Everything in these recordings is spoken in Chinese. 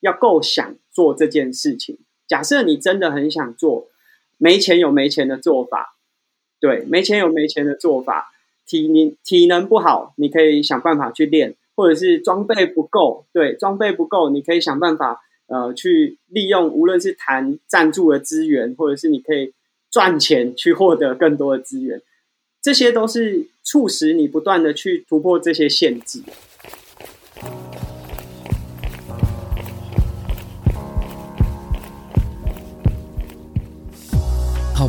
要够想做这件事情。假设你真的很想做，没钱有没钱的做法，对，没钱有没钱的做法。体能体能不好，你可以想办法去练，或者是装备不够，对，装备不够，你可以想办法呃去利用，无论是谈赞助的资源，或者是你可以赚钱去获得更多的资源，这些都是促使你不断的去突破这些限制。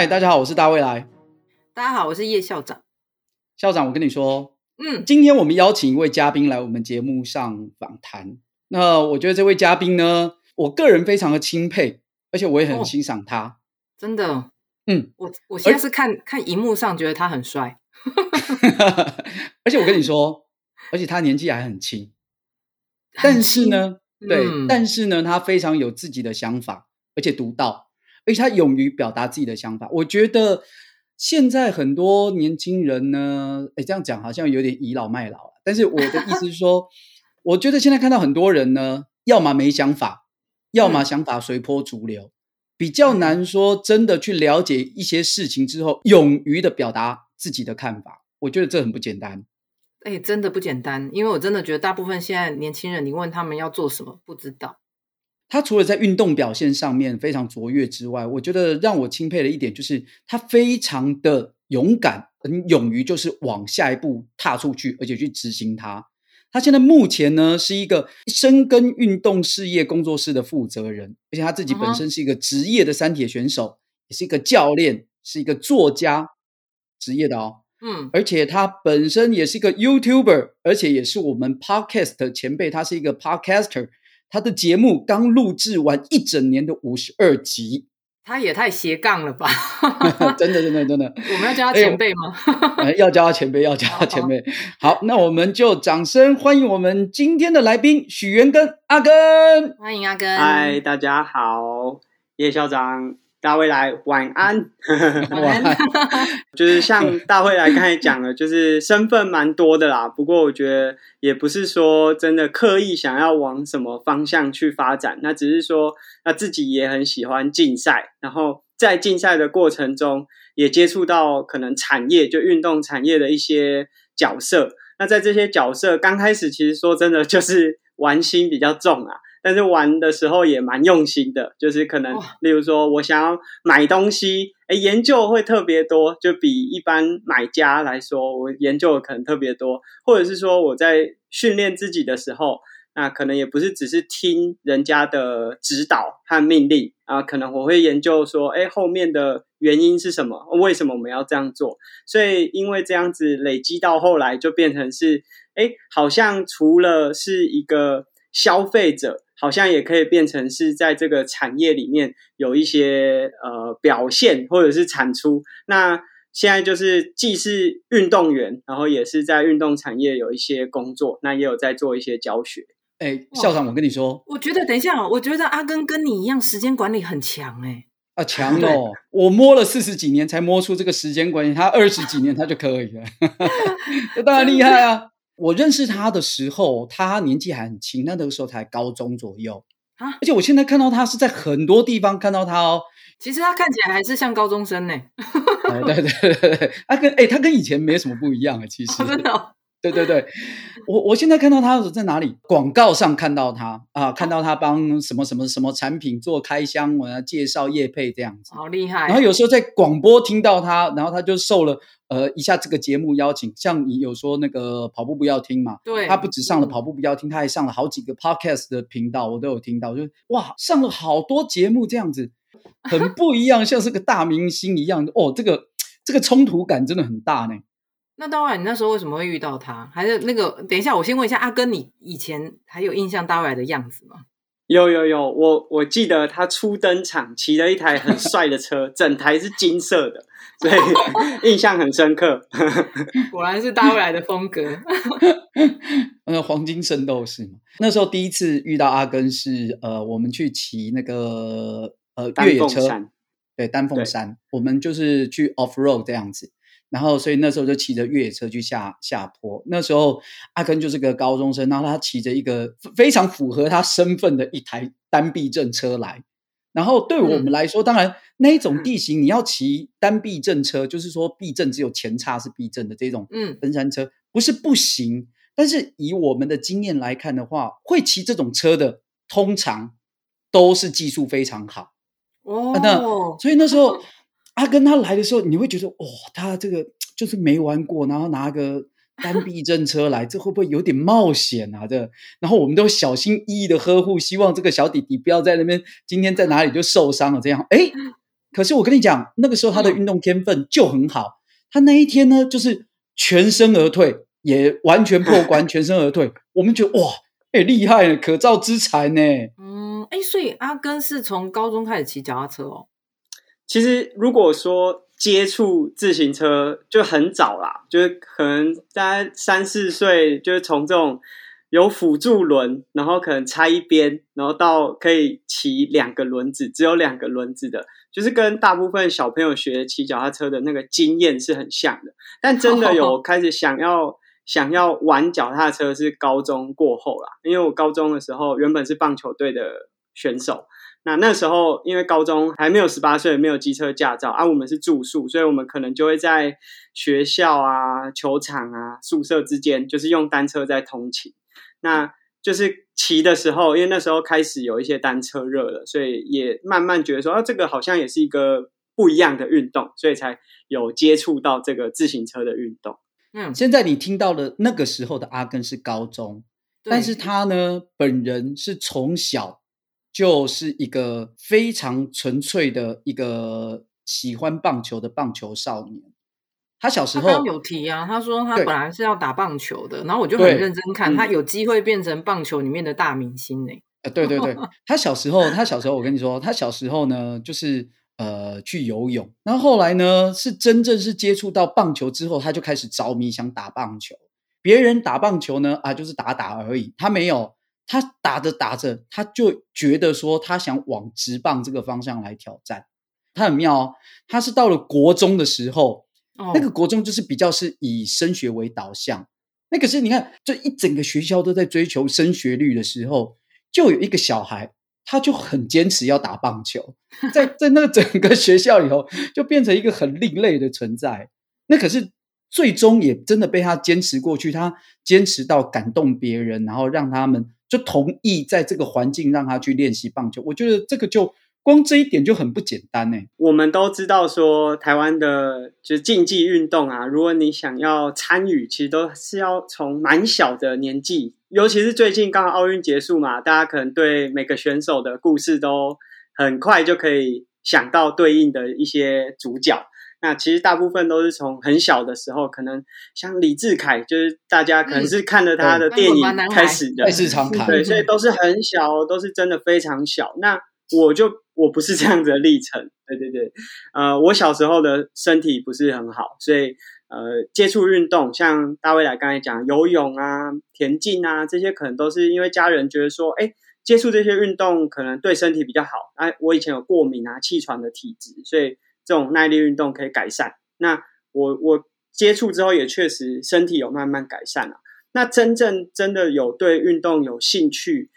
嗨，大家好，我是大未来。大家好，我是叶校长。校长，我跟你说，嗯，今天我们邀请一位嘉宾来我们节目上访谈。那我觉得这位嘉宾呢，我个人非常的钦佩，而且我也很欣赏他。哦、真的，嗯，我我现在是看看荧幕上觉得他很帅，而且我跟你说，而且他年纪还很轻，但是呢，嗯、对，但是呢，他非常有自己的想法，而且独到，而且他勇于表达自己的想法。我觉得。现在很多年轻人呢，哎，这样讲好像有点倚老卖老了。但是我的意思是说，我觉得现在看到很多人呢，要么没想法，要么想法随波逐流，比较难说真的去了解一些事情之后，勇于的表达自己的看法。我觉得这很不简单。诶，真的不简单，因为我真的觉得大部分现在年轻人，你问他们要做什么，不知道。他除了在运动表现上面非常卓越之外，我觉得让我钦佩的一点就是他非常的勇敢，很勇于就是往下一步踏出去，而且去执行它。他现在目前呢是一个深耕运动事业工作室的负责人，而且他自己本身是一个职业的三铁选手，也是一个教练，是一个作家，职业的哦。嗯，而且他本身也是一个 YouTuber，而且也是我们 Podcast 前辈，他是一个 Podcaster。他的节目刚录制完一整年的五十二集，他也太斜杠了吧！真的，真的，真的，我们要叫他前辈吗？哎、要叫他前辈，要叫他前辈。好，好，那我们就掌声欢迎我们今天的来宾许元根阿根，欢迎阿根。嗨，大家好，叶校长。大未来 晚安，晚安。就是像大未来刚才讲的，就是身份蛮多的啦。不过我觉得也不是说真的刻意想要往什么方向去发展，那只是说那自己也很喜欢竞赛，然后在竞赛的过程中也接触到可能产业，就运动产业的一些角色。那在这些角色刚开始，其实说真的就是玩心比较重啊。但是玩的时候也蛮用心的，就是可能，例如说我想要买东西，哎，研究会特别多，就比一般买家来说，我研究的可能特别多，或者是说我在训练自己的时候，那可能也不是只是听人家的指导和命令啊，可能我会研究说，哎，后面的原因是什么？为什么我们要这样做？所以因为这样子累积到后来，就变成是，哎，好像除了是一个消费者。好像也可以变成是在这个产业里面有一些呃表现或者是产出。那现在就是既是运动员，然后也是在运动产业有一些工作，那也有在做一些教学。哎，校长，我跟你说，我觉得等一下，我觉得阿根跟你一样，时间管理很强哎。啊，强哦！我摸了四十几年才摸出这个时间管理，他二十几年他就可以了，这当然厉害啊。我认识他的时候，他年纪还很轻，那那个时候才高中左右啊。而且我现在看到他是在很多地方看到他哦。其实他看起来还是像高中生呢。哎，对对对对，他跟哎，他跟以前没什么不一样啊。其实，真的、哦。对对对，我我现在看到他在哪里？广告上看到他啊，看到他帮什么什么什么产品做开箱，我要介绍叶配这样子，好厉害。然后有时候在广播听到他，然后他就受了呃一下这个节目邀请，像你有说那个跑步不要听嘛，对，他不止上了跑步不要听，他还上了好几个 podcast 的频道，我都有听到，就哇上了好多节目这样子，很不一样，像是个大明星一样哦，这个这个冲突感真的很大呢。那大未来，你那时候为什么会遇到他？还是那个？等一下，我先问一下阿根，你以前还有印象大未来的样子吗？有有有，我我记得他初登场骑了一台很帅的车，整台是金色的，所以 印象很深刻。果然是大未来的风格。那黄金圣斗士嘛，那时候第一次遇到阿根是呃，我们去骑那个呃越野车，对，丹凤山，我们就是去 off road 这样子。然后，所以那时候就骑着越野车去下下坡。那时候阿根就是个高中生，然后他骑着一个非常符合他身份的一台单避震车来。然后对我们来说，嗯、当然那一种地形，你要骑单避震车，嗯、就是说避震只有前叉是避震的这种，嗯，登山车不是不行。但是以我们的经验来看的话，会骑这种车的通常都是技术非常好。哦，那所以那时候。他跟他来的时候，你会觉得哇、哦，他这个就是没玩过，然后拿个单 避震车来，这会不会有点冒险啊？这，然后我们都小心翼翼的呵护，希望这个小弟弟不要在那边今天在哪里就受伤了。这样，哎，可是我跟你讲，那个时候他的运动天分就很好，他那一天呢，就是全身而退，也完全破关，全身而退。我们觉得哇，哎，厉害了，可造之材呢。嗯，哎，所以阿根是从高中开始骑脚踏车哦。其实，如果说接触自行车就很早啦，就是可能大概三四岁，就是从这种有辅助轮，然后可能拆一边，然后到可以骑两个轮子，只有两个轮子的，就是跟大部分小朋友学骑脚踏车的那个经验是很像的。但真的有 开始想要想要玩脚踏车是高中过后啦，因为我高中的时候原本是棒球队的选手。那那时候，因为高中还没有十八岁，没有机车驾照啊，我们是住宿，所以我们可能就会在学校啊、球场啊、宿舍之间，就是用单车在通勤。那就是骑的时候，因为那时候开始有一些单车热了，所以也慢慢觉得说，啊，这个好像也是一个不一样的运动，所以才有接触到这个自行车的运动。嗯，现在你听到的那个时候的阿根是高中，但是他呢，本人是从小。就是一个非常纯粹的一个喜欢棒球的棒球少年。他小时候有提啊，他说他本来是要打棒球的，然后我就很认真看，他有机会变成棒球里面的大明星呢。呃，对对对，他小时候，他小时候，我跟你说，他小时候呢，就是呃去游泳，然后后来呢，是真正是接触到棒球之后，他就开始着迷，想打棒球。别人打棒球呢，啊，就是打打而已，他没有。他打着打着，他就觉得说他想往直棒这个方向来挑战。他很妙哦，他是到了国中的时候，哦、那个国中就是比较是以升学为导向。那可是你看，这一整个学校都在追求升学率的时候，就有一个小孩，他就很坚持要打棒球，在在那个整个学校里头，就变成一个很另类的存在。那可是最终也真的被他坚持过去，他坚持到感动别人，然后让他们。就同意在这个环境让他去练习棒球，我觉得这个就光这一点就很不简单呢。我们都知道说，台湾的就是竞技运动啊，如果你想要参与，其实都是要从蛮小的年纪，尤其是最近刚好奥运结束嘛，大家可能对每个选手的故事都很快就可以想到对应的一些主角。那其实大部分都是从很小的时候，可能像李智凯，就是大家可能是看了他的电影开始的，是常看，对，所以都是很小，都是真的非常小。那我就我不是这样子的历程，对对对，呃，我小时候的身体不是很好，所以呃，接触运动，像大卫来刚才讲游泳啊、田径啊这些，可能都是因为家人觉得说，哎，接触这些运动可能对身体比较好。哎，我以前有过敏啊、气喘的体质，所以。这种耐力运动可以改善。那我我接触之后也确实身体有慢慢改善了。那真正真的有对运动有兴趣，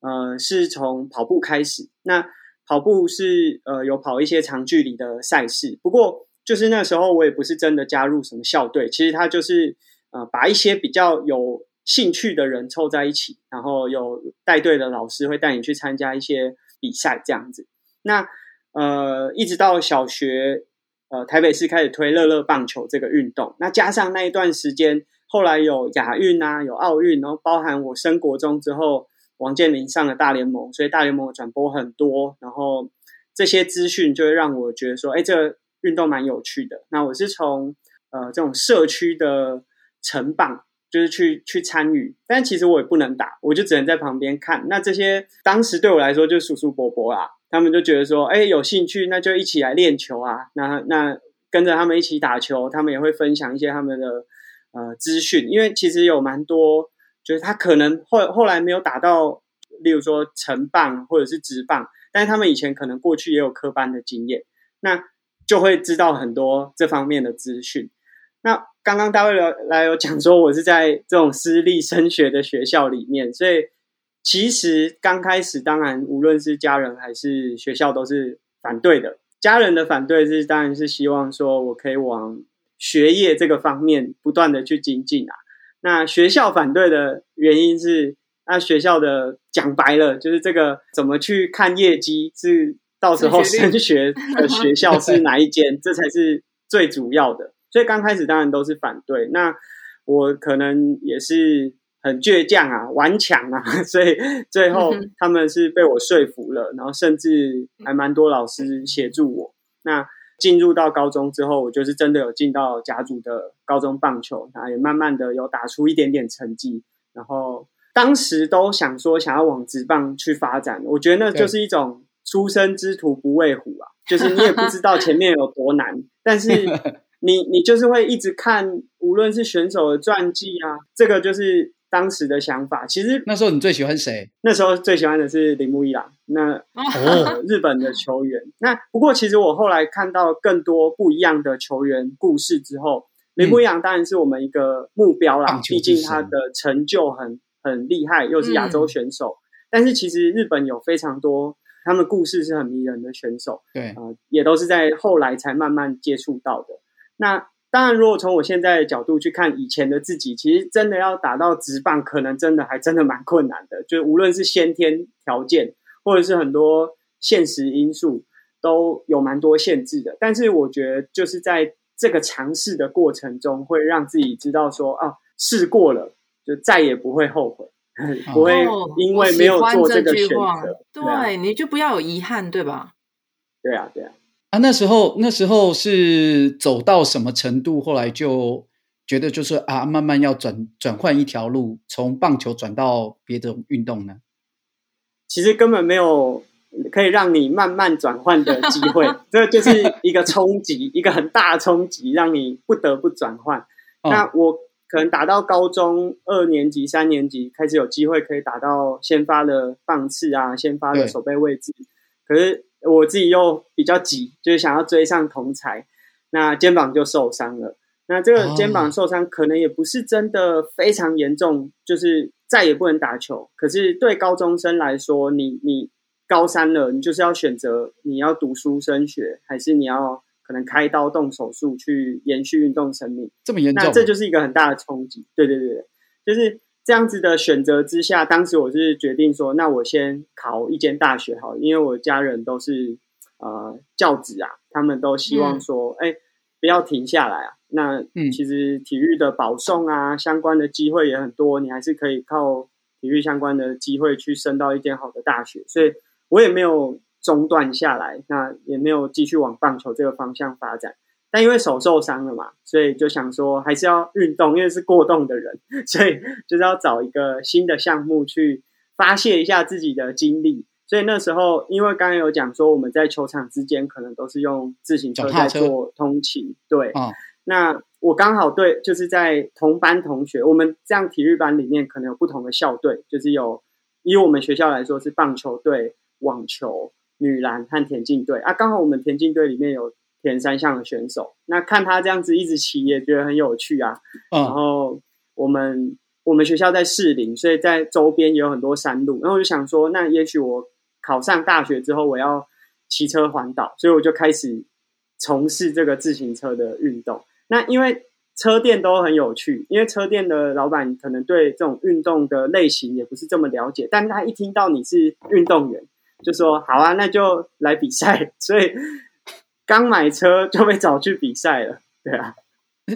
呃，是从跑步开始。那跑步是呃有跑一些长距离的赛事，不过就是那时候我也不是真的加入什么校队，其实他就是呃把一些比较有兴趣的人凑在一起，然后有带队的老师会带你去参加一些比赛这样子。那呃，一直到小学，呃，台北市开始推乐乐棒球这个运动。那加上那一段时间，后来有亚运啊，有奥运，然后包含我升国中之后，王建民上了大联盟，所以大联盟的转播很多。然后这些资讯就会让我觉得说，哎，这个运动蛮有趣的。那我是从呃这种社区的成棒就是去去参与，但其实我也不能打，我就只能在旁边看。那这些当时对我来说就是叔叔伯伯啦，他们就觉得说，哎，有兴趣，那就一起来练球啊。那那跟着他们一起打球，他们也会分享一些他们的呃资讯，因为其实有蛮多，就是他可能后后来没有打到，例如说成棒或者是职棒，但是他们以前可能过去也有科班的经验，那就会知道很多这方面的资讯。那刚刚大卫来有讲说，我是在这种私立升学的学校里面，所以其实刚开始，当然无论是家人还是学校都是反对的。家人的反对是，当然是希望说我可以往学业这个方面不断的去精进啊。那学校反对的原因是，那学校的讲白了就是这个怎么去看业绩，是到时候升学的学校是 哪一间，这才是最主要的。所以刚开始当然都是反对，那我可能也是很倔强啊、顽强啊，所以最后他们是被我说服了，然后甚至还蛮多老师协助我。那进入到高中之后，我就是真的有进到甲组的高中棒球，然后也慢慢的有打出一点点成绩。然后当时都想说想要往职棒去发展，我觉得那就是一种初生之犊不畏虎啊，就是你也不知道前面有多难，但是。你你就是会一直看，无论是选手的传记啊，这个就是当时的想法。其实那时候你最喜欢谁？那时候最喜欢的是铃木一朗，那哦，日本的球员。那不过其实我后来看到更多不一样的球员故事之后，铃木一朗当然是我们一个目标啦。毕竟他的成就很很厉害，又是亚洲选手。嗯、但是其实日本有非常多他们故事是很迷人的选手，对啊、呃，也都是在后来才慢慢接触到的。那当然，如果从我现在的角度去看以前的自己，其实真的要打到直棒，可能真的还真的蛮困难的。就无论是先天条件，或者是很多现实因素，都有蛮多限制的。但是我觉得，就是在这个尝试的过程中，会让自己知道说啊，试过了，就再也不会后悔，哦、不会因为没有做这个选择。对，啊、对，你就不要有遗憾，对吧？对啊，对啊。啊，那时候那时候是走到什么程度？后来就觉得就是啊，慢慢要转转换一条路，从棒球转到别的运动呢？其实根本没有可以让你慢慢转换的机会，这就是一个冲击，一个很大的冲击，让你不得不转换。哦、那我可能打到高中二年级、三年级开始有机会可以打到先发的棒次啊，先发的守备位置，可是。我自己又比较急，就是想要追上同才，那肩膀就受伤了。那这个肩膀受伤可能也不是真的非常严重，就是再也不能打球。可是对高中生来说，你你高三了，你就是要选择你要读书升学，还是你要可能开刀动手术去延续运动生命？这么严重？那这就是一个很大的冲击。对对对，就是。这样子的选择之下，当时我是决定说，那我先考一间大学好，因为我家人都是呃教职啊，他们都希望说，哎、嗯，不要停下来啊。那其实体育的保送啊，相关的机会也很多，你还是可以靠体育相关的机会去升到一间好的大学，所以我也没有中断下来，那也没有继续往棒球这个方向发展。但因为手受伤了嘛，所以就想说还是要运动，因为是过动的人，所以就是要找一个新的项目去发泄一下自己的精力。所以那时候，因为刚刚有讲说我们在球场之间可能都是用自行车在做通勤，对。哦、那我刚好对，就是在同班同学，我们这样体育班里面可能有不同的校队，就是有以我们学校来说是棒球队、网球、女篮和田径队啊。刚好我们田径队里面有。田三项的选手，那看他这样子一直骑，也觉得很有趣啊。嗯、然后我们我们学校在士林，所以在周边也有很多山路。然后我就想说，那也许我考上大学之后，我要骑车环岛，所以我就开始从事这个自行车的运动。那因为车店都很有趣，因为车店的老板可能对这种运动的类型也不是这么了解，但他一听到你是运动员，就说好啊，那就来比赛。所以。刚买车就被找去比赛了，对啊，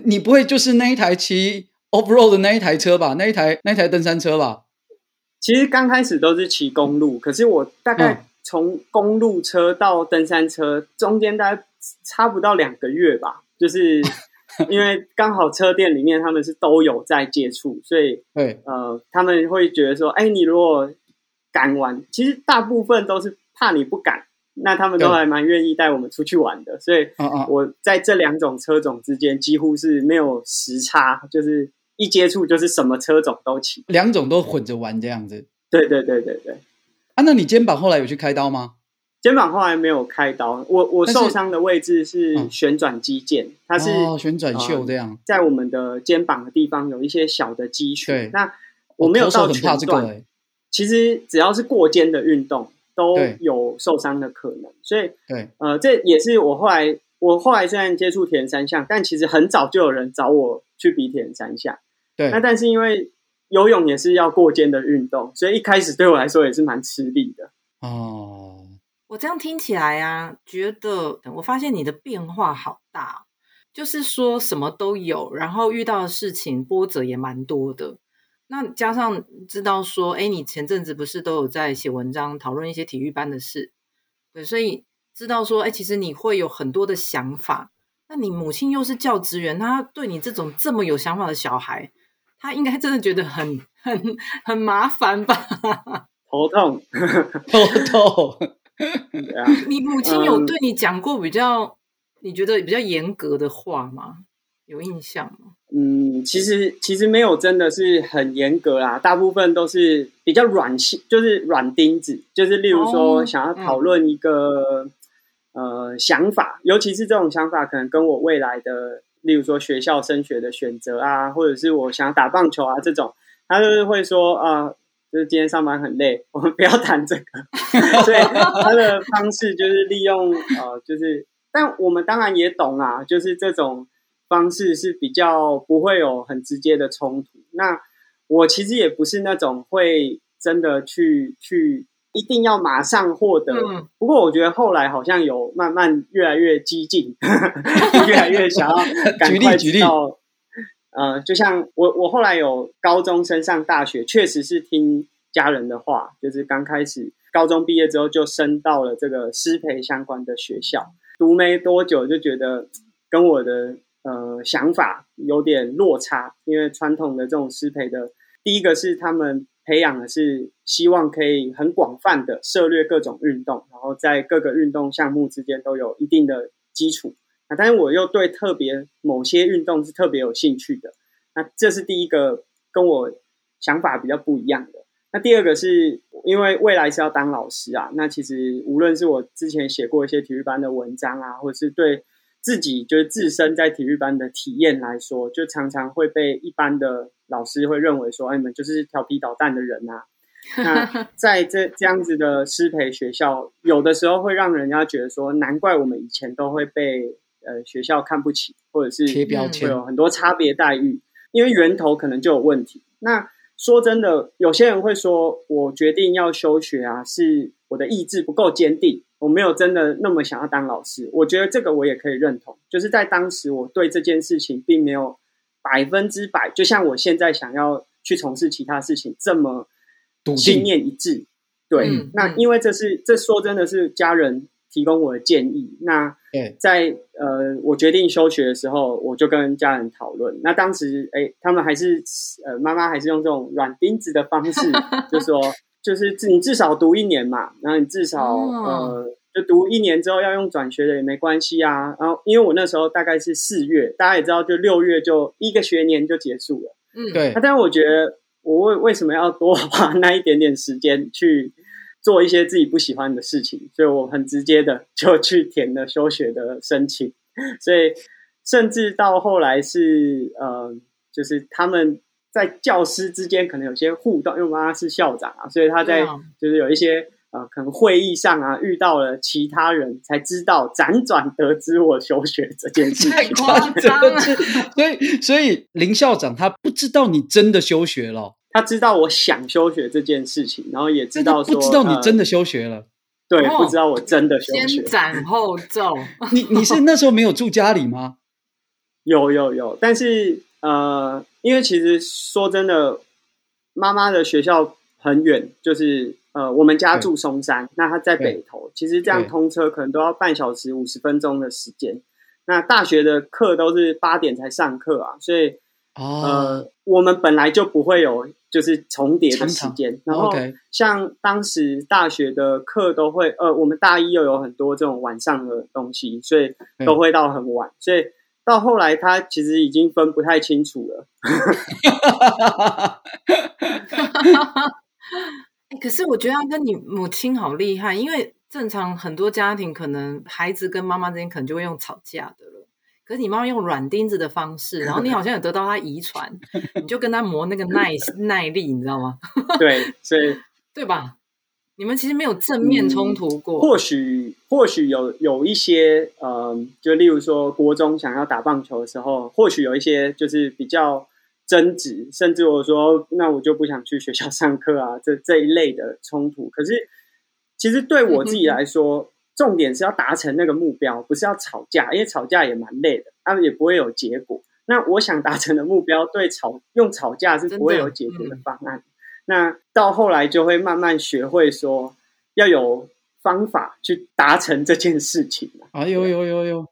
你不会就是那一台骑 off road 的那一台车吧？那一台那一台登山车吧？其实刚开始都是骑公路，可是我大概从公路车到登山车中间大概差不到两个月吧，就是 因为刚好车店里面他们是都有在接触，所以对呃，他们会觉得说，哎，你如果敢玩，其实大部分都是怕你不敢，那他们都还蛮愿意带我们出去玩的。所以，我在这两种车种之间几乎是没有时差，就是一接触就是什么车种都骑，两种都混着玩这样子。对对对对对。啊，那你肩膀后来有去开刀吗？肩膀后来没有开刀，我我受伤的位置是旋转肌腱，它是旋转袖这样，在我们的肩膀的地方有一些小的肌群。那我没有到全断，其实只要是过肩的运动都有受伤的可能，所以对，呃，这也是我后来我后来虽然接触铁人三项，但其实很早就有人找我去比铁人三项。对，那但是因为游泳也是要过肩的运动，所以一开始对我来说也是蛮吃力的。哦。我这样听起来啊，觉得我发现你的变化好大，就是说什么都有，然后遇到的事情波折也蛮多的。那加上知道说，哎，你前阵子不是都有在写文章讨论一些体育班的事，对，所以知道说，哎，其实你会有很多的想法。那你母亲又是教职员，她对你这种这么有想法的小孩，她应该真的觉得很很很麻烦吧？头痛，头痛。你母亲有对你讲过比较、嗯、你觉得比较严格的话吗？有印象吗？嗯，其实其实没有，真的是很严格啦。大部分都是比较软性，就是软钉子，就是例如说想要讨论一个、呃想法，尤其是这种想法可能跟我未来的，例如说学校升学的选择啊，或者是我想打棒球啊这种，他就是会说啊。呃就是今天上班很累，我们不要谈这个。所以他的方式就是利用呃，就是，但我们当然也懂啊，就是这种方式是比较不会有很直接的冲突。那我其实也不是那种会真的去去一定要马上获得。嗯、不过我觉得后来好像有慢慢越来越激进，越来越想要赶快知道。呃，就像我，我后来有高中升上大学，确实是听家人的话，就是刚开始高中毕业之后就升到了这个师培相关的学校，读没多久就觉得跟我的呃想法有点落差，因为传统的这种师培的，第一个是他们培养的是希望可以很广泛的涉猎各种运动，然后在各个运动项目之间都有一定的基础。那但是我又对特别某些运动是特别有兴趣的，那这是第一个跟我想法比较不一样的。那第二个是因为未来是要当老师啊，那其实无论是我之前写过一些体育班的文章啊，或者是对自己就是自身在体育班的体验来说，就常常会被一般的老师会认为说，哎，你们就是调皮捣蛋的人啊。那在这这样子的师培学校，有的时候会让人家觉得说，难怪我们以前都会被。呃，学校看不起，或者是贴标签，会有很多差别待遇，因为源头可能就有问题。那说真的，有些人会说，我决定要休学啊，是我的意志不够坚定，我没有真的那么想要当老师。我觉得这个我也可以认同，就是在当时我对这件事情并没有百分之百，就像我现在想要去从事其他事情这么信念一致。对，嗯、那因为这是这说真的是家人。提供我的建议。那在呃，我决定休学的时候，我就跟家人讨论。那当时，哎，他们还是呃，妈妈还是用这种软钉子的方式，就说，就是你至少读一年嘛，然后你至少呃，就读一年之后要用转学的也没关系啊。然后，因为我那时候大概是四月，大家也知道，就六月就一个学年就结束了。嗯，对。那但是我觉得，我为为什么要多花那一点点时间去？做一些自己不喜欢的事情，所以我很直接的就去填了休学的申请。所以甚至到后来是呃，就是他们在教师之间可能有些互动，因为我妈妈是校长啊，所以他在就是有一些呃，可能会议上啊遇到了其他人，才知道辗转得知我休学这件事情。太夸张了，所以所以林校长他不知道你真的休学了。他知道我想休学这件事情，然后也知道说不知道你真的休学了。呃、对，不知道我真的休学。先斩后奏。你你是那时候没有住家里吗？有有有，但是呃，因为其实说真的，妈妈的学校很远，就是呃，我们家住松山，那她在北投，其实这样通车可能都要半小时五十分钟的时间。那大学的课都是八点才上课啊，所以、哦、呃，我们本来就不会有就是重叠的时间。然后像当时大学的课都会，呃，我们大一又有很多这种晚上的东西，所以都会到很晚。所以到后来，他其实已经分不太清楚了。欸，可是我觉得跟你母亲好厉害，因为正常很多家庭可能孩子跟妈妈之间可能就会用吵架的了，可是你妈妈用软钉子的方式，然后你好像有得到她遗传，你就跟她磨那个耐 耐力，你知道吗？对，所以对吧？你们其实没有正面冲突过，嗯、或许或许有有一些，呃，就例如说国中想要打棒球的时候，或许有一些就是比较。争执，甚至我说，那我就不想去学校上课啊，这这一类的冲突。可是，其实对我自己来说，嗯、重点是要达成那个目标，不是要吵架，因为吵架也蛮累的，他们也不会有结果。那我想达成的目标，对吵用吵架是不会有解决的方案。嗯、那到后来就会慢慢学会说，要有方法去达成这件事情。哎呦呦呦呦！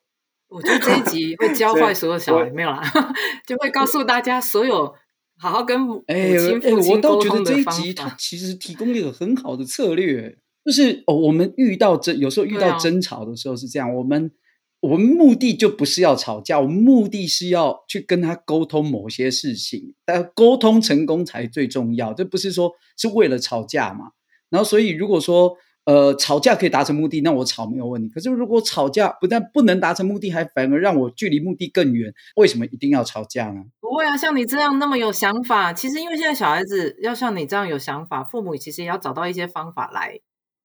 我觉得这一集会教坏所有小孩，没有啦，就会告诉大家所有好好跟母亲、父亲沟通的方法。哎，我倒觉得这一集它其实提供一个很好的策略，就是哦，我们遇到争，有时候遇到争吵的时候是这样，我们我们目的就不是要吵架，我们目的是要去跟他沟通某些事情，但沟通成功才最重要，这不是说是为了吵架嘛。然后，所以如果说。呃，吵架可以达成目的，那我吵没有问题。可是如果吵架不但不能达成目的，还反而让我距离目的更远，为什么一定要吵架呢？不会啊，像你这样那么有想法，其实因为现在小孩子要像你这样有想法，父母其实也要找到一些方法来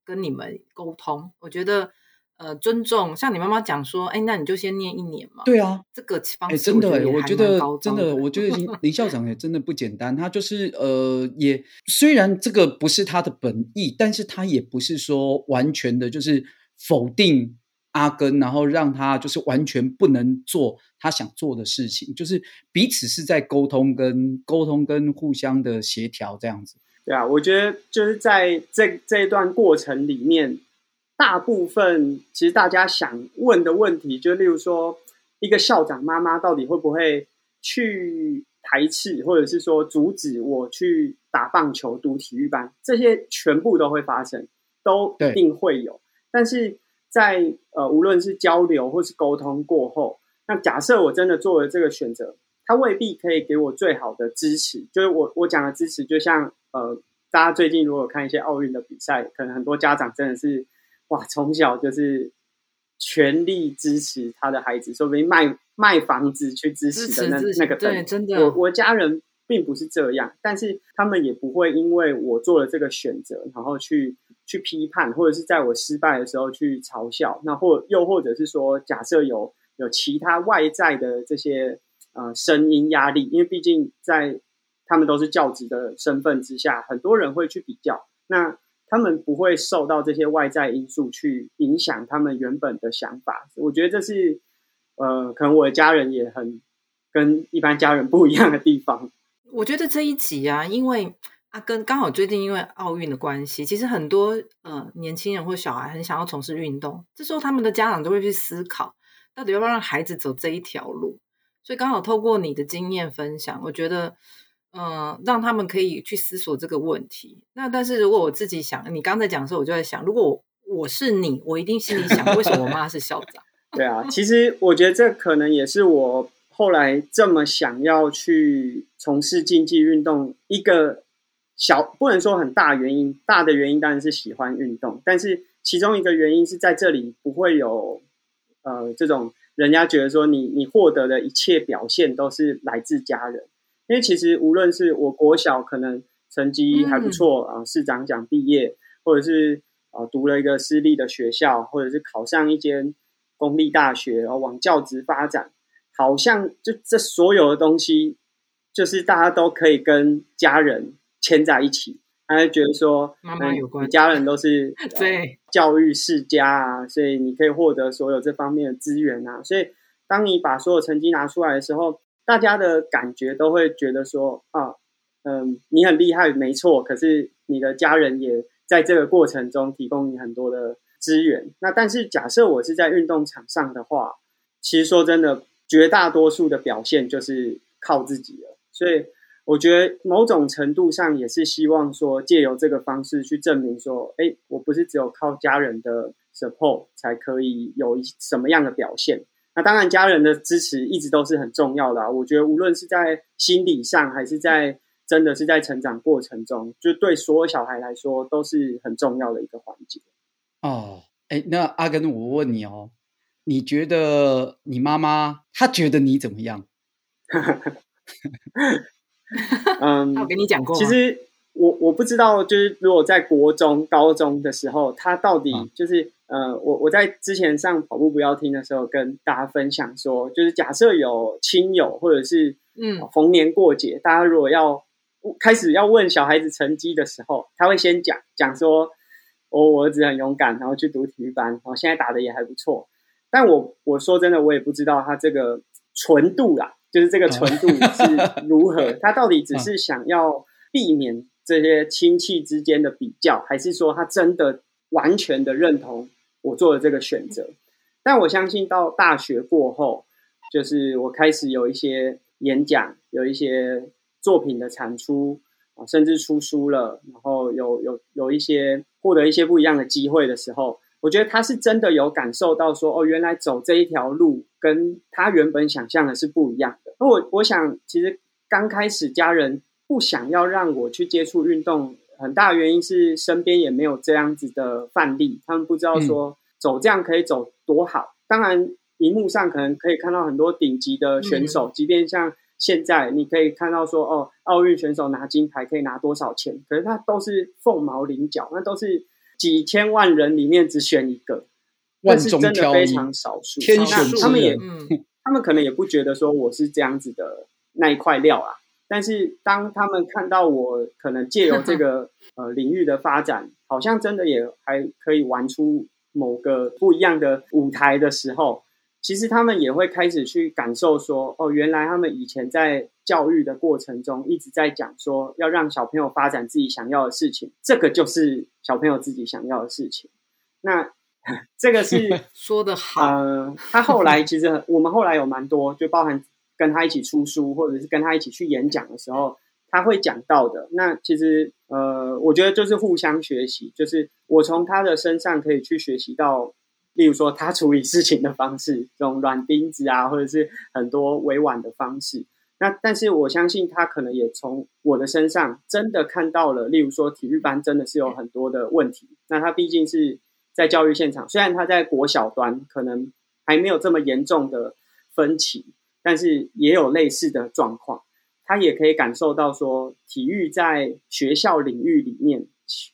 跟你们沟通。我觉得。呃，尊重，像你妈妈讲说，哎，那你就先念一年嘛。对啊，这个方式真的，我觉得真的，我觉得林校长也真的不简单。他就是呃，也虽然这个不是他的本意，但是他也不是说完全的，就是否定阿根，然后让他就是完全不能做他想做的事情，就是彼此是在沟通跟沟通跟互相的协调这样子。对啊，我觉得就是在这这一段过程里面。大部分其实大家想问的问题，就例如说，一个校长妈妈到底会不会去排斥，或者是说阻止我去打棒球、读体育班，这些全部都会发生，都一定会有。但是在呃，无论是交流或是沟通过后，那假设我真的做了这个选择，他未必可以给我最好的支持。就是我我讲的支持，就像呃，大家最近如果看一些奥运的比赛，可能很多家长真的是。哇，从小就是全力支持他的孩子，说不定卖卖房子去支持的那那个对，真的。我我家人并不是这样，但是他们也不会因为我做了这个选择，然后去去批判，或者是在我失败的时候去嘲笑。那或又或者是说，假设有有其他外在的这些呃声音压力，因为毕竟在他们都是教职的身份之下，很多人会去比较。那他们不会受到这些外在因素去影响他们原本的想法。我觉得这是，呃，可能我的家人也很跟一般家人不一样的地方。我觉得这一集啊，因为阿根刚好最近因为奥运的关系，其实很多呃年轻人或小孩很想要从事运动，这时候他们的家长都会去思考，到底要不要让孩子走这一条路。所以刚好透过你的经验分享，我觉得。嗯，让他们可以去思索这个问题。那但是如果我自己想，你刚才讲的时候，我就在想，如果我是你，我一定心里想，为什么我妈是校长？对啊，其实我觉得这可能也是我后来这么想要去从事竞技运动一个小，不能说很大原因。大的原因当然是喜欢运动，但是其中一个原因是在这里不会有呃这种人家觉得说你你获得的一切表现都是来自家人。因为其实无论是我国小可能成绩还不错啊，市长奖毕业，或者是啊读了一个私立的学校，或者是考上一间公立大学，然后往教职发展，好像就这所有的东西，就是大家都可以跟家人牵在一起，他会觉得说妈妈有关，家人都是 对教育世家啊，所以你可以获得所有这方面的资源啊，所以当你把所有成绩拿出来的时候。大家的感觉都会觉得说啊，嗯，你很厉害，没错。可是你的家人也在这个过程中提供你很多的资源。那但是假设我是在运动场上的话，其实说真的，绝大多数的表现就是靠自己了。所以我觉得某种程度上也是希望说，借由这个方式去证明说，哎，我不是只有靠家人的 support 才可以有一什么样的表现。那当然，家人的支持一直都是很重要的啊。我觉得无论是在心理上，还是在真的是在成长过程中，就对所有小孩来说都是很重要的一个环节。哦，哎，那阿根，我问你哦，你觉得你妈妈她觉得你怎么样？嗯，我跟你讲过，其实我我不知道，就是如果在国中、高中的时候，她到底就是。嗯呃，我我在之前上跑步不要听的时候，跟大家分享说，就是假设有亲友或者是嗯逢年过节，嗯、大家如果要开始要问小孩子成绩的时候，他会先讲讲说，我我儿子很勇敢，然后去读体育班，然后现在打的也还不错。但我我说真的，我也不知道他这个纯度啦，就是这个纯度是如何，他到底只是想要避免这些亲戚之间的比较，还是说他真的完全的认同？我做了这个选择，但我相信到大学过后，就是我开始有一些演讲，有一些作品的产出啊，甚至出书了，然后有有有一些获得一些不一样的机会的时候，我觉得他是真的有感受到说，哦，原来走这一条路跟他原本想象的是不一样的。我我想，其实刚开始家人不想要让我去接触运动。很大的原因是身边也没有这样子的范例，他们不知道说走这样可以走多好。嗯、当然，荧幕上可能可以看到很多顶级的选手，嗯、即便像现在你可以看到说哦，奥运选手拿金牌可以拿多少钱，可是他都是凤毛麟角，那都是几千万人里面只选一个，万中挑一，但是真的非常少数，天选之人。他们也，嗯、他们可能也不觉得说我是这样子的那一块料啊。但是当他们看到我可能借由这个 呃领域的发展，好像真的也还可以玩出某个不一样的舞台的时候，其实他们也会开始去感受说，哦，原来他们以前在教育的过程中一直在讲说，要让小朋友发展自己想要的事情，这个就是小朋友自己想要的事情。那 这个是 说的好。呃，他后来其实我们后来有蛮多，就包含。跟他一起出书，或者是跟他一起去演讲的时候，他会讲到的。那其实，呃，我觉得就是互相学习，就是我从他的身上可以去学习到，例如说他处理事情的方式，这种软钉子啊，或者是很多委婉的方式。那但是我相信他可能也从我的身上真的看到了，例如说体育班真的是有很多的问题。那他毕竟是在教育现场，虽然他在国小端可能还没有这么严重的分歧。但是也有类似的状况，他也可以感受到说，体育在学校领域里面，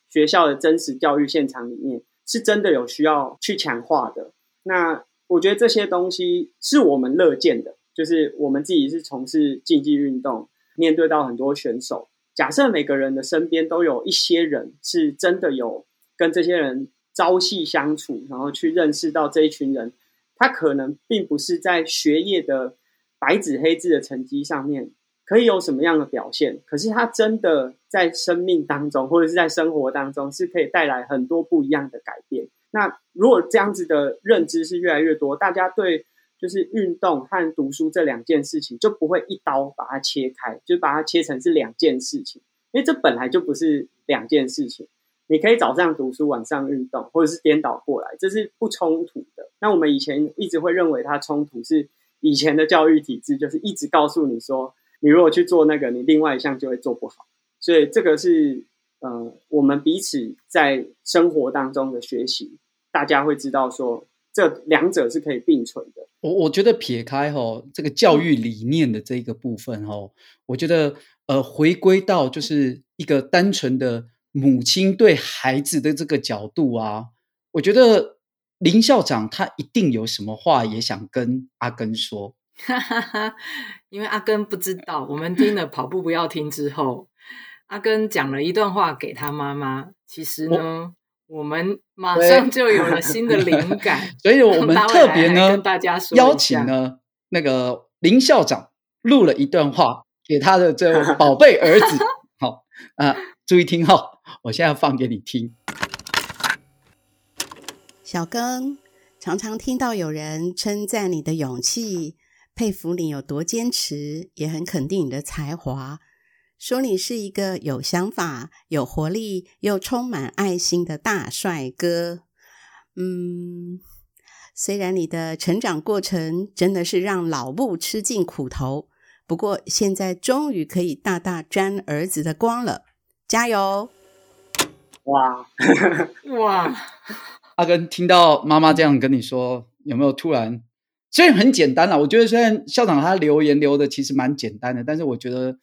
学校的真实教育现场里面，是真的有需要去强化的。那我觉得这些东西是我们乐见的，就是我们自己是从事竞技运动，面对到很多选手，假设每个人的身边都有一些人是真的有跟这些人朝夕相处，然后去认识到这一群人，他可能并不是在学业的。白纸黑字的成绩上面可以有什么样的表现？可是他真的在生命当中，或者是在生活当中，是可以带来很多不一样的改变。那如果这样子的认知是越来越多，大家对就是运动和读书这两件事情就不会一刀把它切开，就把它切成是两件事情，因为这本来就不是两件事情。你可以早上读书，晚上运动，或者是颠倒过来，这是不冲突的。那我们以前一直会认为它冲突是。以前的教育体制就是一直告诉你说，你如果去做那个，你另外一项就会做不好。所以这个是呃，我们彼此在生活当中的学习，大家会知道说，这两者是可以并存的。我我觉得撇开哈这个教育理念的这一个部分哈，我觉得呃，回归到就是一个单纯的母亲对孩子的这个角度啊，我觉得。林校长他一定有什么话也想跟阿根说，因为阿根不知道，我们听了跑步不要听之后，阿根讲了一段话给他妈妈。其实呢，我，我们马上就有了新的灵感，所以我们特别呢跟大家说邀请呢那个林校长录了一段话给他的这位宝贝儿子。好啊，注意听哈，我现在放给你听。小庚，常常听到有人称赞你的勇气，佩服你有多坚持，也很肯定你的才华，说你是一个有想法、有活力又充满爱心的大帅哥。嗯，虽然你的成长过程真的是让老木吃尽苦头，不过现在终于可以大大沾儿子的光了，加油！哇 哇！阿根听到妈妈这样跟你说，有没有突然？虽然很简单啦，我觉得虽然校长他留言留的其实蛮简单的，但是我觉得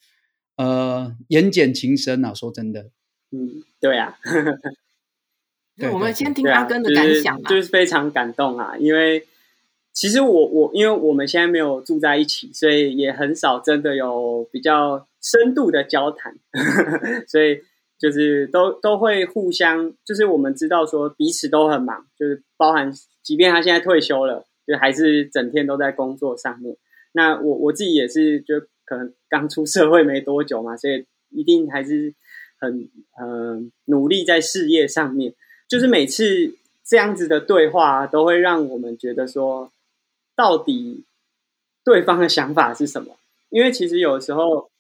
呃言简情深啊，说真的，嗯，对啊。对，我们先听阿根的感想嘛，就是，就是非常感动啊，因为其实我我因为我们现在没有住在一起，所以也很少真的有比较深度的交谈，所以。就是都都会互相，就是我们知道说彼此都很忙，就是包含即便他现在退休了，就还是整天都在工作上面。那我我自己也是，就可能刚出社会没多久嘛，所以一定还是很呃努力在事业上面。就是每次这样子的对话，都会让我们觉得说，到底对方的想法是什么？因为其实有时候。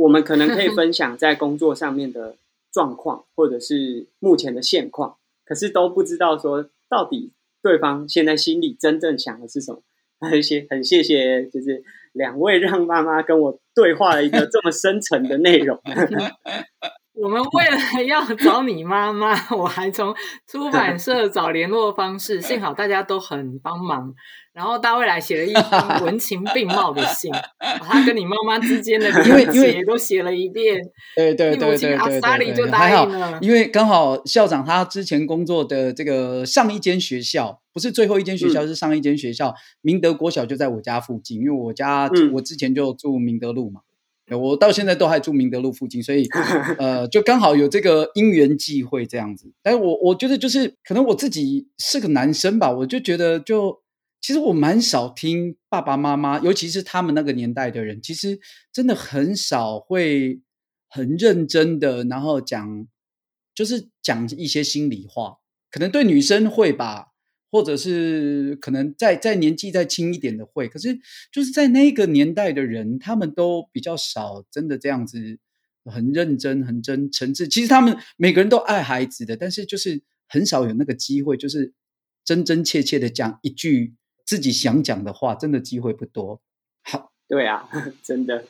我们可能可以 分享在工作上面的状况，或者是目前的现况，可是都不知道说到底对方现在心里真正想的是什么。很谢很谢谢，就是两位让妈妈跟我对话了一个这么深层的内容。我们为了 要找你妈妈，我还从出 版社找联络方式，幸好大家都很帮忙。然后大卫来写了一封 文情并茂的信，把他跟你妈妈之间的连结都写了一遍。对对对对对对，对，就答应了。因为刚好校长他之前工作的这个上一间学校，不是最后一间学校，嗯、是上一间学校，明德国小就在我家附近。因为我家、嗯、我之前就住明德路嘛，我到现在都还住明德路附近，所以 呃，就刚好有这个因缘际会这样子。但是我我觉得就是可能我自己是个男生吧，我就觉得就。其实我蛮少听爸爸妈妈，尤其是他们那个年代的人，其实真的很少会很认真的，然后讲，就是讲一些心里话。可能对女生会吧，或者是可能在在年纪再轻一点的会，可是就是在那个年代的人，他们都比较少真的这样子很认真、很真诚挚。其实他们每个人都爱孩子的，但是就是很少有那个机会，就是真真切切的讲一句。自己想讲的话，真的机会不多。好，对啊，真的。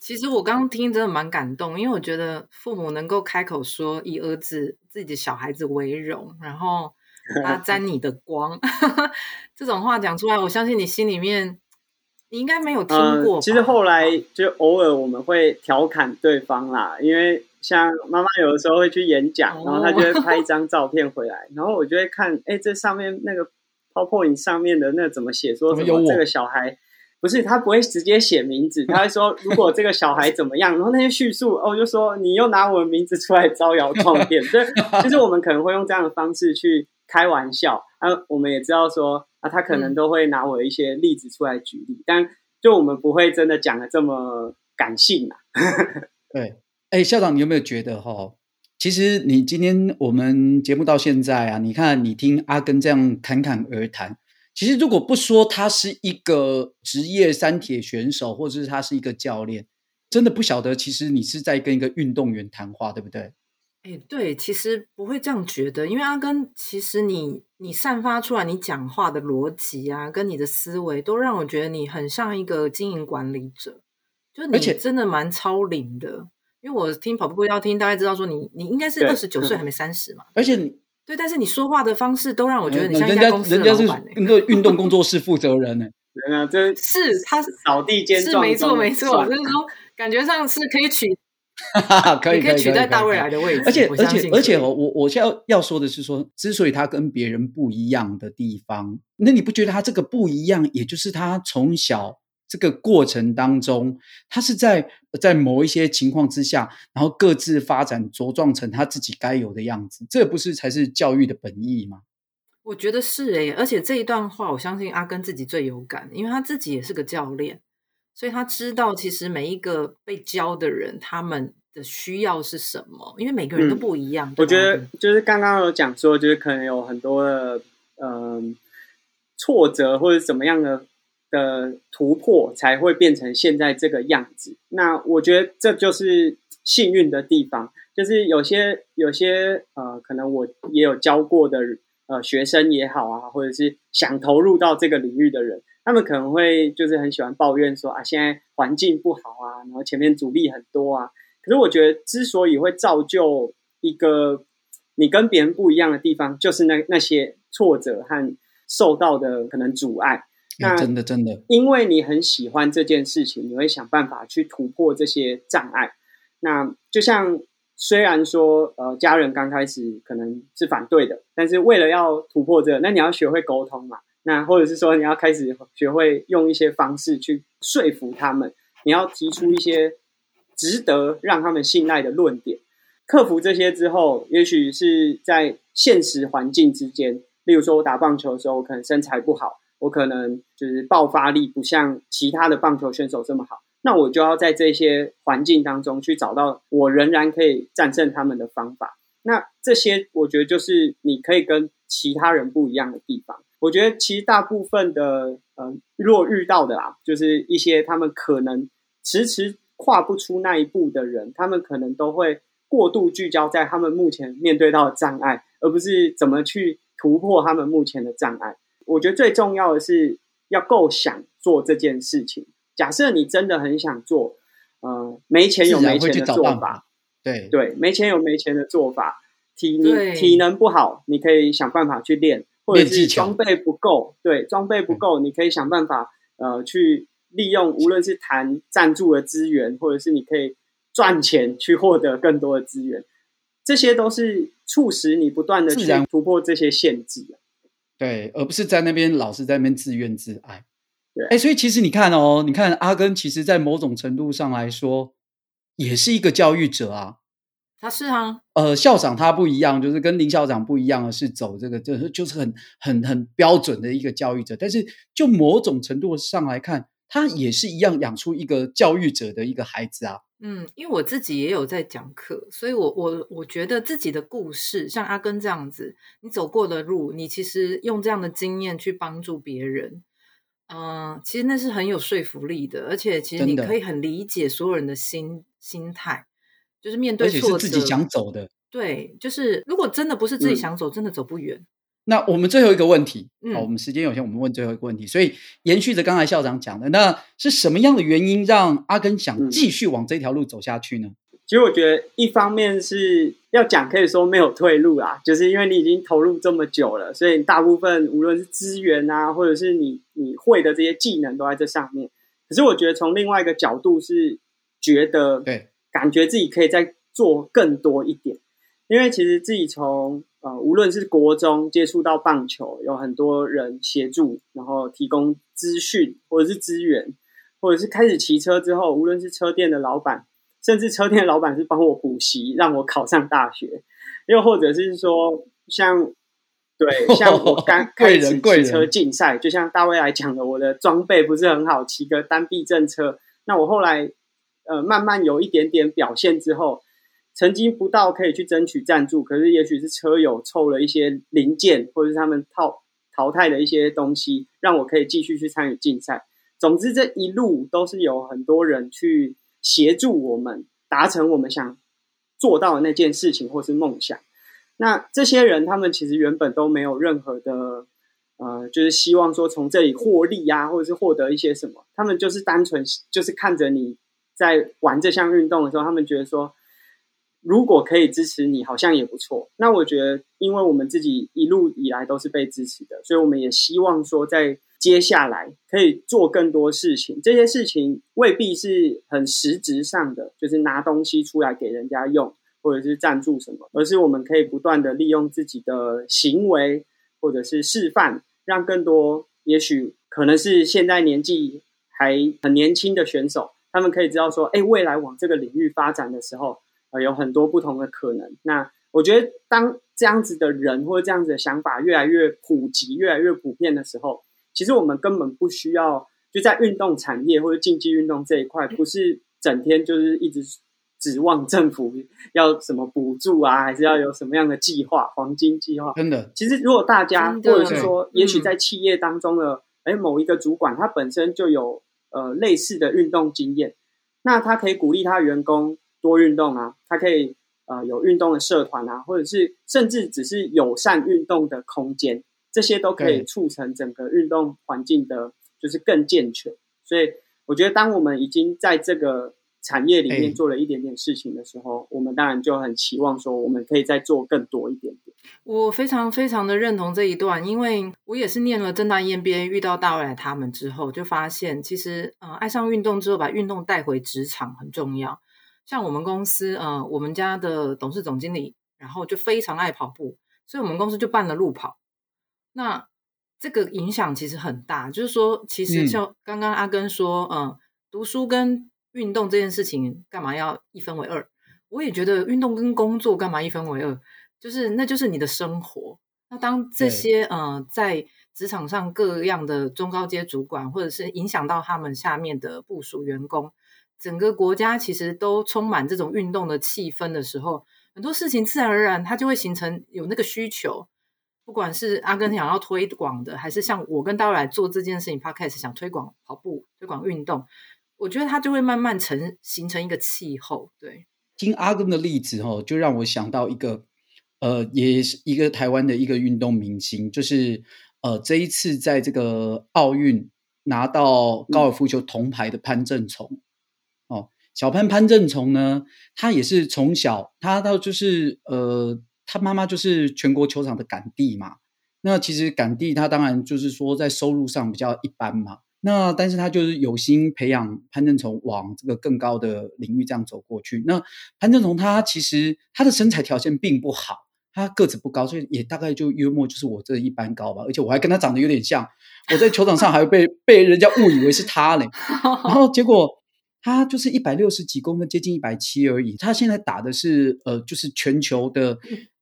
其实我刚刚听真的蛮感动，因为我觉得父母能够开口说以儿子自己的小孩子为荣，然后他沾你的光，这种话讲出来，我相信你心里面你应该没有听过、呃。其实后来就偶尔我们会调侃对方啦，因为像妈妈有的时候会去演讲，然后她就会拍一张 照片回来，然后我就会看，哎，这上面那个。PowerPoint 上面的那怎么写？说什么这个小孩不是他不会直接写名字，他会说 如果这个小孩怎么样，然后那些叙述哦，就说你又拿我的名字出来招摇撞骗，所以就是我们可能会用这样的方式去开玩笑。啊，我们也知道说啊，他可能都会拿我一些例子出来举例，但就我们不会真的讲的这么感性啊。对，哎，校长，你有没有觉得哈？其实你今天我们节目到现在啊，你看你听阿根这样侃侃而谈，其实如果不说他是一个职业三铁选手，或者是他是一个教练，真的不晓得其实你是在跟一个运动员谈话，对不对？哎，对，其实不会这样觉得，因为阿根，其实你你散发出来你讲话的逻辑啊，跟你的思维，都让我觉得你很像一个经营管理者，就你真的蛮超龄的。因为我听跑步要听，大概知道说你你应该是二十九岁还没三十嘛，而且你对，但是你说话的方式都让我觉得你像一家公司的老板，人家是那个运动工作室负责人呢。人啊，这是他是扫地兼是没错没错，就是说感觉上是可以取，可以可以取代大未来的位置。而且而且而且我我我现在要要说的是说，之所以他跟别人不一样的地方，那你不觉得他这个不一样，也就是他从小。这个过程当中，他是在在某一些情况之下，然后各自发展茁壮成他自己该有的样子，这不是才是教育的本意吗？我觉得是诶，而且这一段话，我相信阿根自己最有感，因为他自己也是个教练，所以他知道其实每一个被教的人，他们的需要是什么，因为每个人都不一样。嗯、我觉得就是刚刚有讲说，就是可能有很多的嗯、呃、挫折或者怎么样的的突破，才会变成现在这个样子。那我觉得这就是幸运的地方，就是有些有些呃，可能我也有教过的呃学生也好啊，或者是想投入到这个领域的人，他们可能会就是很喜欢抱怨说啊，现在环境不好啊，然后前面阻力很多啊。可是我觉得，之所以会造就一个你跟别人不一样的地方，就是那那些挫折和受到的可能阻碍。那真的真的，因为你很喜欢这件事情，你会想办法去突破这些障碍。那就像虽然说，呃，家人刚开始可能是反对的，但是为了要突破这个，那你要学会沟通嘛。那或者是说，你要开始学会用一些方式去说服他们，你要提出一些。值得让他们信赖的论点，克服这些之后，也许是在现实环境之间，例如说我打棒球的时候，我可能身材不好，我可能就是爆发力不像其他的棒球选手这么好，那我就要在这些环境当中去找到我仍然可以战胜他们的方法。那这些我觉得就是你可以跟其他人不一样的地方。我觉得其实大部分的，呃，若遇到的啦，就是一些他们可能迟迟。跨不出那一步的人，他们可能都会过度聚焦在他们目前面对到的障碍，而不是怎么去突破他们目前的障碍。我觉得最重要的是要够想做这件事情。假设你真的很想做，呃，没钱有没钱的做法，对对，没钱有没钱的做法。体你体能不好，你可以想办法去练，或者是装备不够，对，装备不够，你可以想办法呃去。利用无论是谈赞助的资源，或者是你可以赚钱去获得更多的资源，这些都是促使你不断的去突破这些限制。对，而不是在那边老是在那边自怨自艾。对，哎，所以其实你看哦，你看阿根，其实在某种程度上来说，也是一个教育者啊。他是啊，呃，校长他不一样，就是跟林校长不一样的，是走这个，就是就是很很很标准的一个教育者。但是就某种程度上来看。他也是一样养出一个教育者的一个孩子啊。嗯，因为我自己也有在讲课，所以我我我觉得自己的故事，像阿根这样子，你走过的路，你其实用这样的经验去帮助别人，嗯、呃，其实那是很有说服力的，而且其实你可以很理解所有人的心心态，就是面对挫折，自己想走的，对，就是如果真的不是自己想走，嗯、真的走不远。那我们最后一个问题，好、我们时间有限，我们问最后一个问题。所以延续着刚才校长讲的，那是什么样的原因让阿根想继续往这条路走下去呢？其实我觉得一方面是要讲，可以说没有退路啊，就是因为你已经投入这么久了，所以大部分无论是资源啊，或者是你你会的这些技能都在这上面。可是我觉得从另外一个角度是觉得，对，感觉自己可以再做更多一点，因为其实自己从。呃，无论是国中接触到棒球，有很多人协助，然后提供资讯或者是资源，或者是开始骑车之后，无论是车店的老板，甚至车店的老板是帮我补习，让我考上大学，又或者是说像对，像我刚开始骑车竞赛，就像大卫来讲的，我的装备不是很好，骑个单避震车，那我后来呃慢慢有一点点表现之后。成绩不到可以去争取赞助，可是也许是车友凑了一些零件，或者是他们淘淘汰的一些东西，让我可以继续去参与竞赛。总之，这一路都是有很多人去协助我们达成我们想做到的那件事情，或是梦想。那这些人，他们其实原本都没有任何的呃，就是希望说从这里获利啊，或者是获得一些什么。他们就是单纯就是看着你在玩这项运动的时候，他们觉得说。如果可以支持你，好像也不错。那我觉得，因为我们自己一路以来都是被支持的，所以我们也希望说，在接下来可以做更多事情。这些事情未必是很实质上的，就是拿东西出来给人家用，或者是赞助什么，而是我们可以不断的利用自己的行为，或者是示范，让更多，也许可能是现在年纪还很年轻的选手，他们可以知道说，哎，未来往这个领域发展的时候。呃有很多不同的可能。那我觉得，当这样子的人或者这样子的想法越来越普及、越来越普遍的时候，其实我们根本不需要就在运动产业或者竞技运动这一块，不是整天就是一直指望政府 要什么补助啊，还是要有什么样的计划，黄金计划。真的，其实如果大家或者是说，也许在企业当中的哎、嗯、某一个主管，他本身就有呃类似的运动经验，那他可以鼓励他员工多运动啊，他可以呃有运动的社团啊，或者是甚至只是友善运动的空间，这些都可以促成整个运动环境的，就是更健全。所以我觉得，当我们已经在这个产业里面做了一点点事情的时候，欸、我们当然就很期望说，我们可以再做更多一点点。我非常非常的认同这一段，因为我也是念了正大 EMBA，遇到大未来他们之后，就发现其实呃，爱上运动之后，把运动带回职场很重要。像我们公司呃，我们家的董事总经理，然后就非常爱跑步，所以我们公司就办了路跑。那这个影响其实很大，就是说，其实像刚刚阿根说，嗯、呃，读书跟运动这件事情干嘛要一分为二？我也觉得运动跟工作干嘛一分为二？就是那就是你的生活。那当这些呃在职场上各样的中高阶主管，或者是影响到他们下面的部署员工，整个国家其实都充满这种运动的气氛的时候，很多事情自然而然它就会形成有那个需求。不管是阿根想要推广的，还是像我跟大卫来做这件事情，Podcast 想推广跑步、推广运动。我觉得它就会慢慢成形成一个气候。对，听阿根的例子哦，就让我想到一个，呃，也是一个台湾的一个运动明星，就是呃，这一次在这个奥运拿到高尔夫球铜牌的潘正从。嗯、哦，小潘潘正从呢，他也是从小他到就是呃，他妈妈就是全国球场的杆弟嘛。那其实杆弟他当然就是说在收入上比较一般嘛。那但是他就是有心培养潘正从往这个更高的领域这样走过去。那潘正从他其实他的身材条件并不好，他个子不高，所以也大概就约莫就是我这一般高吧。而且我还跟他长得有点像，我在球场上还会被被人家误以为是他嘞。然后结果他就是一百六十几公分，接近一百七而已。他现在打的是呃，就是全球的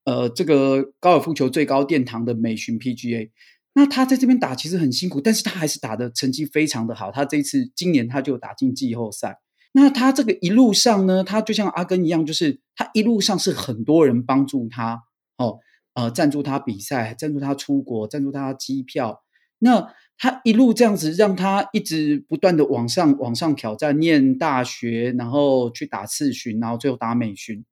呃这个高尔夫球最高殿堂的美巡 PGA。那他在这边打其实很辛苦，但是他还是打的成绩非常的好。他这一次今年他就打进季后赛。那他这个一路上呢，他就像阿根一样，就是他一路上是很多人帮助他哦，呃，赞助他比赛，赞助他出国，赞助他机票。那他一路这样子，让他一直不断的往上往上挑战，念大学，然后去打次巡，然后最后打美巡。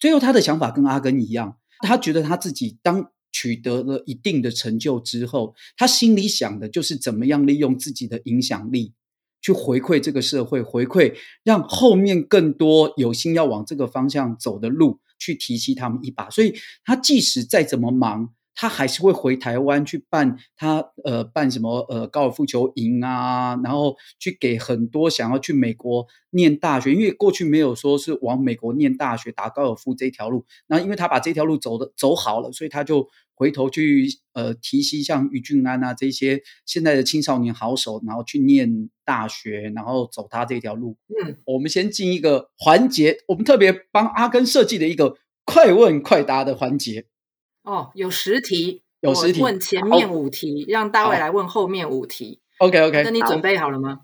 最后他的想法跟阿根一样，他觉得他自己当。取得了一定的成就之后，他心里想的就是怎么样利用自己的影响力去回馈这个社会，回馈让后面更多有心要往这个方向走的路去提携他们一把。所以，他即使再怎么忙，他还是会回台湾去办他呃办什么呃高尔夫球营啊，然后去给很多想要去美国念大学，因为过去没有说是往美国念大学打高尔夫这条路，那因为他把这条路走的走好了，所以他就。回头去呃提携像于俊安啊这些现在的青少年好手，然后去念大学，然后走他这条路。嗯，我们先进一个环节，我们特别帮阿根设计的一个快问快答的环节。哦，有十题，有十题，问前面五题，让大卫来问后面五题。OK OK，那你准备好了吗？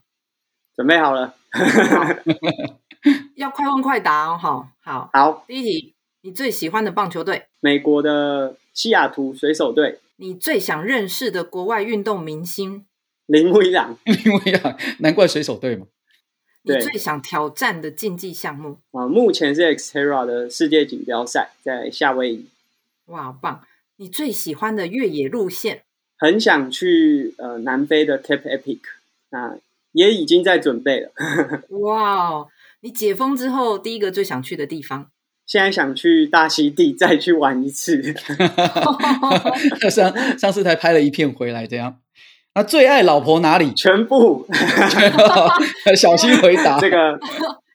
准备好了。要快问快答哦，好好好。第一题。你最喜欢的棒球队？美国的西雅图水手队。你最想认识的国外运动明星？林威朗。林威朗，难怪水手队嘛。你最想挑战的竞技项目？啊，目前是 Xterra 的世界锦标赛，在夏威夷。哇，好棒！你最喜欢的越野路线？很想去呃南非的 Cape Epic，那也已经在准备了。哇，你解封之后第一个最想去的地方？现在想去大溪地再去玩一次。上上次才拍了一片回来，这样。那最爱老婆哪里？全部。小心回答。这个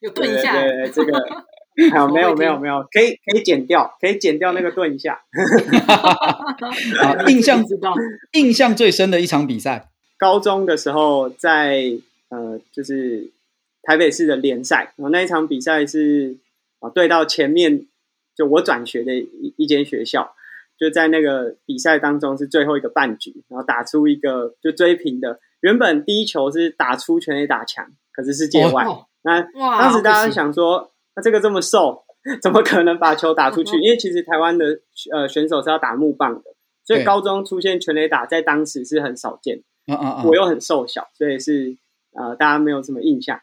有顿一下。对，对，对，这个 还有没有没有没有，可以可以剪掉，可以剪掉那个顿一下。好，印象 知道，印象最深的一场比赛，高中的时候在呃，就是台北市的联赛，然后那一场比赛是啊。对到前面，就我转学的一一间学校，就在那个比赛当中是最后一个半局，然后打出一个就追平的。原本第一球是打出全垒打墙，可是是界外。哦、那当时大家想说，那这个这么瘦，怎么可能把球打出去？因为其实台湾的呃选手是要打木棒的，所以高中出现全垒打在当时是很少见。我又很瘦小，所以是呃大家没有什么印象。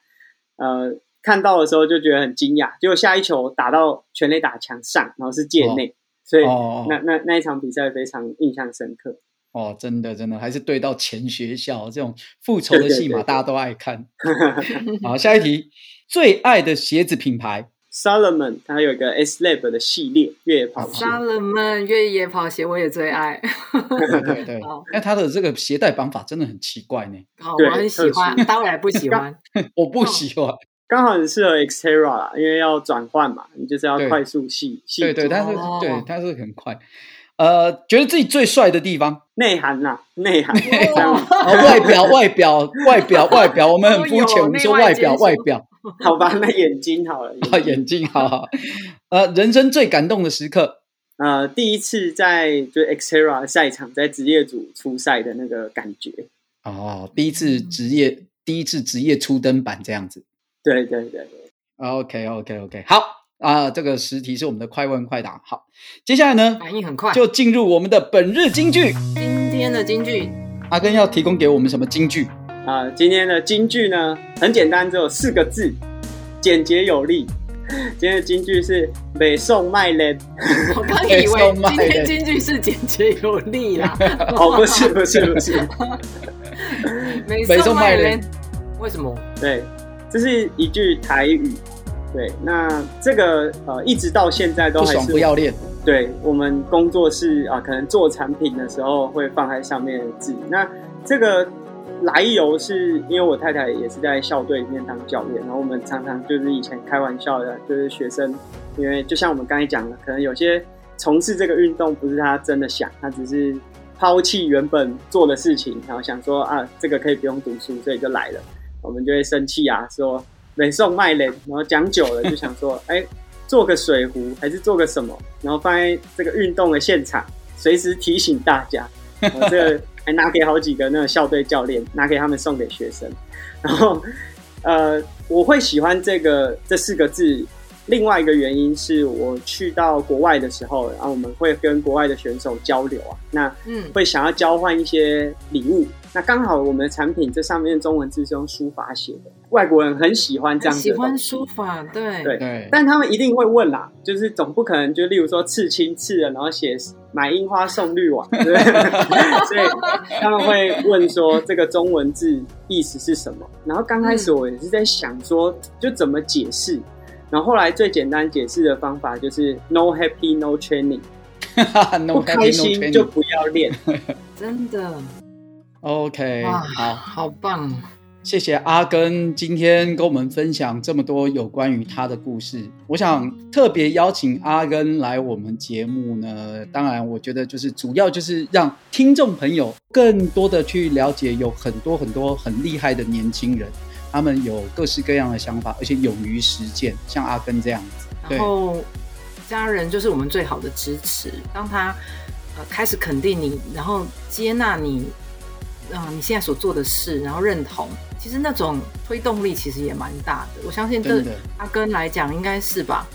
呃，看到的时候就觉得很惊讶，结果下一球打到全垒打墙上，然后是界内，哦、所以、哦、那那那一场比赛非常印象深刻。哦，真的真的，还是对到前学校这种复仇的戏码，大家都爱看。好，下一题，最爱的鞋子品牌，Salomon，它有一个 S Lab 的系列越野跑鞋。Salomon 越野跑鞋我也最爱。对对对，那它的这个鞋带绑法真的很奇怪呢。好，我很喜欢，当然不喜欢，我不喜欢。刚好很适合 Xterra 啦，因为要转换嘛，你就是要快速细细。对对，但是对但是很快。呃，觉得自己最帅的地方，内涵呐，内涵，外表，外表，外表，外表，我们很肤浅，我们说外表，外表，好吧，那眼睛好了，眼睛好好。呃，人生最感动的时刻，呃，第一次在就 Xterra 赛场，在职业组出赛的那个感觉。哦，第一次职业，第一次职业初登板这样子。对对对对。OK，OK，OK，好。啊，这个十题是我们的快问快答。好，接下来呢，反应很快，就进入我们的本日金句。今天的金句，阿根要提供给我们什么金句？啊，今天的金句呢，很简单，只有四个字，简洁有力。今天的金句是“北宋卖人”。我刚 以为今天金句是简洁有力啦。哦，不是，不是，不是。北宋卖人？为什么？对，这是一句台语。对，那这个呃，一直到现在都还是不爽不要脸。对，我们工作室啊，可能做产品的时候会放在上面的字。那这个来由是因为我太太也是在校队里面当教练，然后我们常常就是以前开玩笑的，就是学生，因为就像我们刚才讲的，可能有些从事这个运动不是他真的想，他只是抛弃原本做的事情，然后想说啊，这个可以不用读书，所以就来了，我们就会生气啊，说。美送卖脸，然后讲久了就想说，哎、做个水壶还是做个什么，然后放在这个运动的现场，随时提醒大家。然后这个还拿给好几个那个校队教练，拿给他们送给学生。然后，呃，我会喜欢这个这四个字。另外一个原因是我去到国外的时候，然后我们会跟国外的选手交流啊，那嗯，会想要交换一些礼物。那刚好我们的产品这上面中文字是用书法写的，外国人很喜欢这样子。喜欢书法，对对对。但他们一定会问啦，就是总不可能就例如说刺青刺了，然后写买樱花送绿网，对？所以他们会问说这个中文字意思是什么？然后刚开始我也是在想说，就怎么解释。然后后来最简单解释的方法就是 No happy no training，不开心就不要练，真的。OK，好好棒！谢谢阿根今天跟我们分享这么多有关于他的故事。我想特别邀请阿根来我们节目呢，当然我觉得就是主要就是让听众朋友更多的去了解，有很多很多很厉害的年轻人，他们有各式各样的想法，而且勇于实践，像阿根这样子。然后家人就是我们最好的支持，当他呃开始肯定你，然后接纳你。啊、嗯，你现在所做的事，然后认同，其实那种推动力其实也蛮大的。我相信对阿根来讲，应该是吧？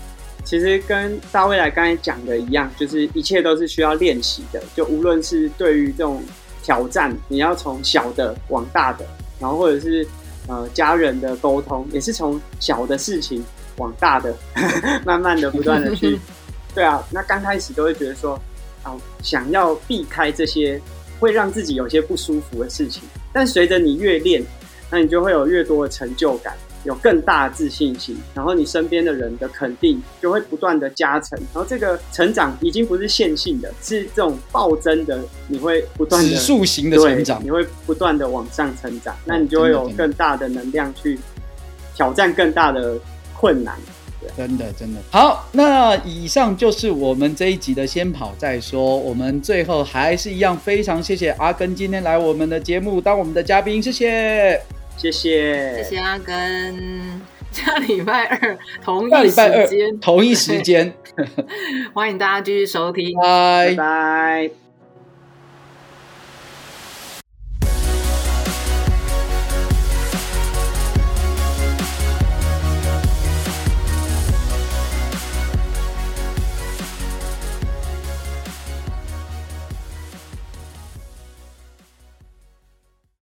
其实跟大未来刚才讲的一样，就是一切都是需要练习的。就无论是对于这种挑战，你要从小的往大的，然后或者是呃家人的沟通，也是从小的事情往大的，慢慢的不断的去。对啊，那刚开始都会觉得说，啊、呃，想要避开这些。会让自己有些不舒服的事情，但随着你越练，那你就会有越多的成就感，有更大的自信心，然后你身边的人的肯定就会不断的加成，然后这个成长已经不是线性的，是这种暴增的，你会不断的指数型的成长，你会不断的往上成长，那你就会有更大的能量去挑战更大的困难。真的，真的好。那以上就是我们这一集的先跑再说。我们最后还是一样，非常谢谢阿根今天来我们的节目当我们的嘉宾，谢谢，谢谢，谢谢阿根。下礼拜二同一时间，同一时间，欢迎大家继续收听，拜拜。